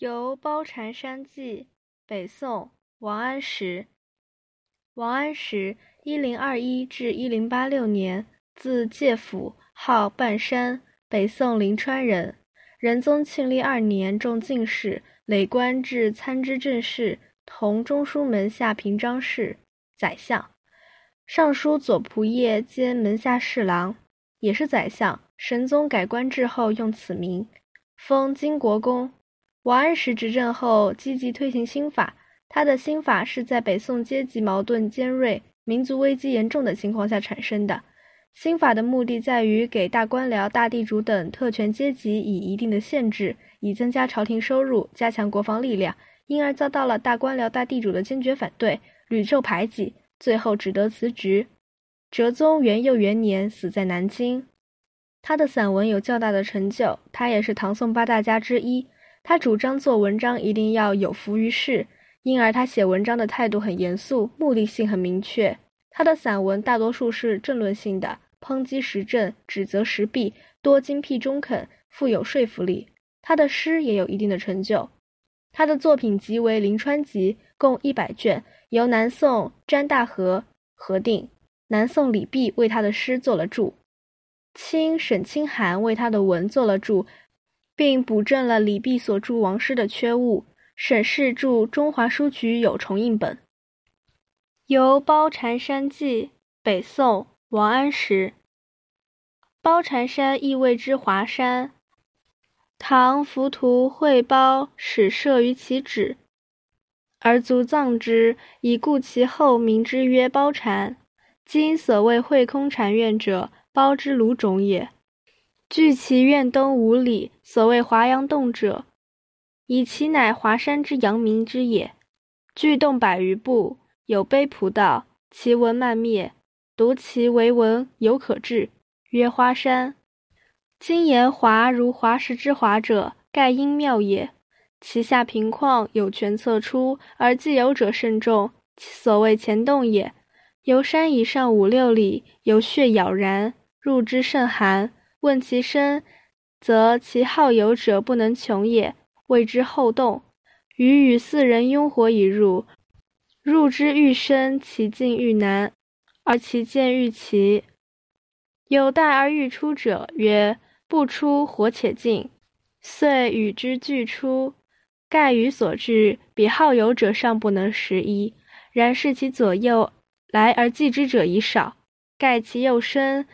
游褒禅山记，北宋王安石。王安石（一零二一至一零八六年），字介甫，号半山，北宋临川人。仁宗庆历二年中进士，累官至参知政事，同中书门下平章事、宰相、尚书左仆射兼门下侍郎，也是宰相。神宗改官制后，用此名，封金国公。王安石执政后，积极推行新法。他的新法是在北宋阶级矛盾尖锐、民族危机严重的情况下产生的。新法的目的在于给大官僚、大地主等特权阶级以一定的限制，以增加朝廷收入，加强国防力量，因而遭到了大官僚、大地主的坚决反对，屡受排挤，最后只得辞职。哲宗元佑元年死在南京。他的散文有较大的成就，他也是唐宋八大家之一。他主张做文章一定要有福于世，因而他写文章的态度很严肃，目的性很明确。他的散文大多数是政论性的，抨击时政，指责时弊，多精辟中肯，富有说服力。他的诗也有一定的成就。他的作品集为《临川集》，共一百卷，由南宋詹大和核定，南宋李泌为他的诗做了注，清沈清寒为他的文做了注。并补正了李泌所著王师的缺误。沈氏著《中华书局》有重印本。游褒禅山记，北宋王安石。褒禅山意谓之华山。唐浮屠会褒始设于其址，而卒葬之，以故其后名之曰褒禅。今所谓会空禅院者，褒之庐种也。距其院东五里，所谓华阳洞者，以其乃华山之阳明之也。距洞百余步，有碑仆道，其文漫灭。读其为文，犹可至，曰花山。今言华如华石之华者，盖因妙也。其下平旷，有泉侧出，而既有者甚众，所谓前洞也。由山以上五六里，有穴杳然，入之甚寒。问其深，则其好游者不能穷也，谓之后洞。余与四人拥火以入，入之愈深，其进愈难，而其见愈奇。有待而欲出者，曰：不出，火且尽。遂与之俱出。盖于所至，比好游者尚不能十一。然视其左右，来而继之者已少。盖其又深。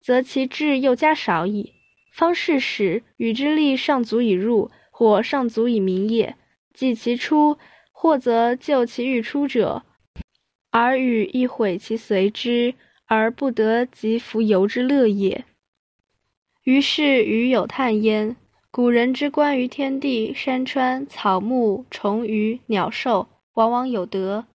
则其志又加少矣。方是时，与之力尚足以入，火尚足以明也。既其出，或则救其欲出者，而与亦毁其随之，而不得及浮游之乐也。于是与有叹焉：古人之观于天地、山川、草木、虫鱼、鸟兽，往往有德，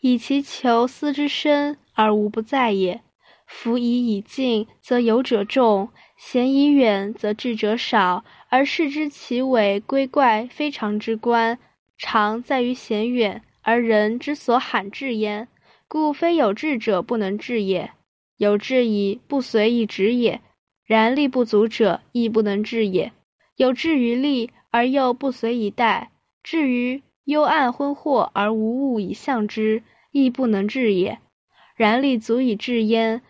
以其求思之深，而无不在也。夫以以近，则游者众；贤以远，则智者少。而视之其伟归怪，非常之观，常在于贤远，而人之所罕至焉。故非有志者不能至也。有志矣，不随意止也；然力不足者，亦不能至也。有志于利，而又不随以待；至于幽暗昏惑而无物以象之，亦不能至也。然力足以至焉。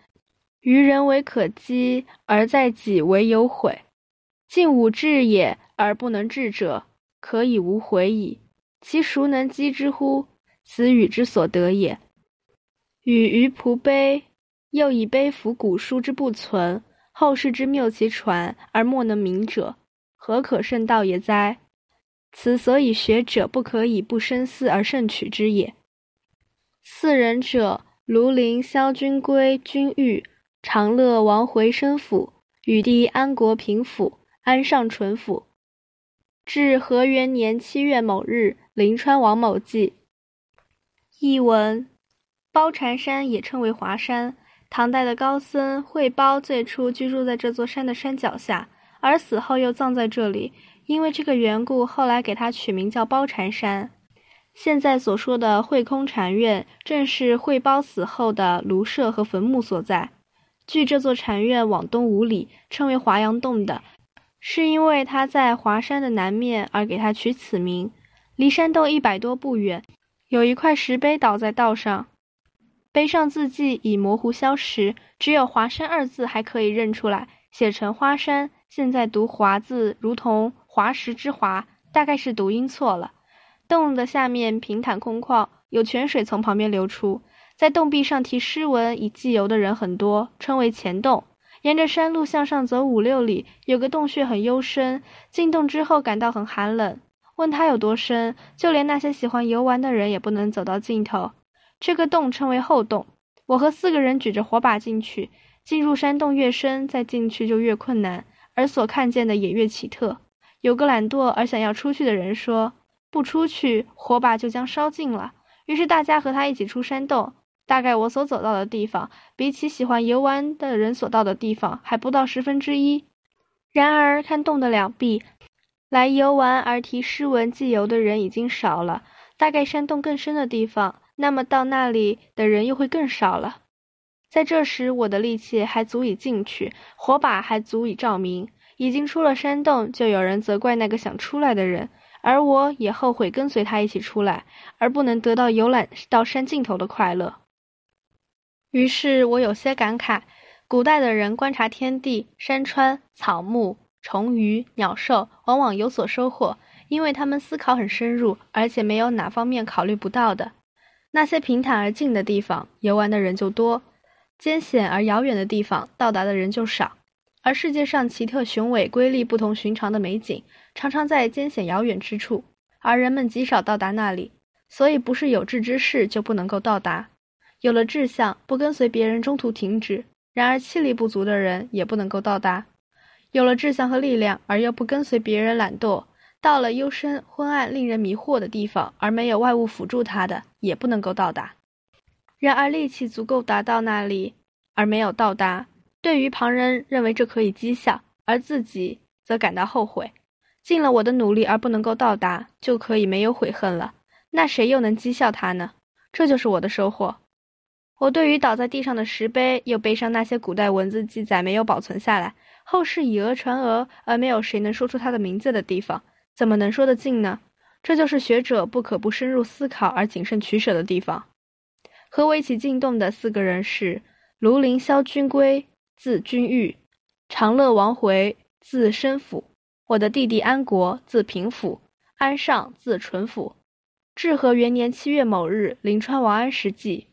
于人为可击，而在己为有悔。尽吾志也，而不能治者，可以无悔矣。其孰能击之乎？此与之所得也。与于仆碑，又以碑符古书之不存，后世之谬其传而莫能明者，何可胜道也哉？此所以学者不可以不深思而慎取之也。四人者：庐陵萧君归、君玉。长乐王回生府，与弟安国平府，安上淳府。至和元年七月某日，临川王某记。译文：褒禅山也称为华山。唐代的高僧慧包最初居住在这座山的山脚下，而死后又葬在这里。因为这个缘故，后来给他取名叫褒禅山。现在所说的慧空禅院，正是慧包死后的庐舍和坟墓所在。距这座禅院往东五里，称为华阳洞的，是因为它在华山的南面而给它取此名。离山洞一百多步远，有一块石碑倒在道上，碑上字迹已模糊消失，只有“华山”二字还可以认出来，写成“花山”。现在读“华”字，如同滑石之“滑”，大概是读音错了。洞的下面平坦空旷，有泉水从旁边流出。在洞壁上题诗文以寄游的人很多，称为前洞。沿着山路向上走五六里，有个洞穴很幽深。进洞之后感到很寒冷，问他有多深，就连那些喜欢游玩的人也不能走到尽头。这个洞称为后洞。我和四个人举着火把进去。进入山洞越深，再进去就越困难，而所看见的也越奇特。有个懒惰而想要出去的人说：“不出去，火把就将烧尽了。”于是大家和他一起出山洞。大概我所走到的地方，比起喜欢游玩的人所到的地方还不到十分之一。然而，看洞的两壁，来游玩而题诗文寄游的人已经少了。大概山洞更深的地方，那么到那里的人又会更少了。在这时，我的力气还足以进去，火把还足以照明。已经出了山洞，就有人责怪那个想出来的人，而我也后悔跟随他一起出来，而不能得到游览到山尽头的快乐。于是我有些感慨：古代的人观察天地、山川、草木、虫鱼、鸟兽，往往有所收获，因为他们思考很深入，而且没有哪方面考虑不到的。那些平坦而静的地方，游玩的人就多；艰险而遥远的地方，到达的人就少。而世界上奇特雄伟、瑰丽不同寻常的美景，常常在艰险遥远之处，而人们极少到达那里。所以，不是有志之士就不能够到达。有了志向，不跟随别人，中途停止；然而气力不足的人也不能够到达。有了志向和力量，而又不跟随别人，懒惰，到了幽深昏暗、令人迷惑的地方，而没有外物辅助他的，也不能够到达。然而力气足够达到那里，而没有到达，对于旁人认为这可以讥笑，而自己则感到后悔。尽了我的努力而不能够到达，就可以没有悔恨了。那谁又能讥笑他呢？这就是我的收获。我对于倒在地上的石碑，又悲伤那些古代文字记载没有保存下来，后世以讹传讹，而没有谁能说出他的名字的地方，怎么能说得尽呢？这就是学者不可不深入思考而谨慎取舍的地方。和我一起进洞的四个人是：庐陵萧君归，字君玉；长乐王回，字深府；我的弟弟安国，字平府；安尚，字纯府。至和元年七月某日，临川王安石记。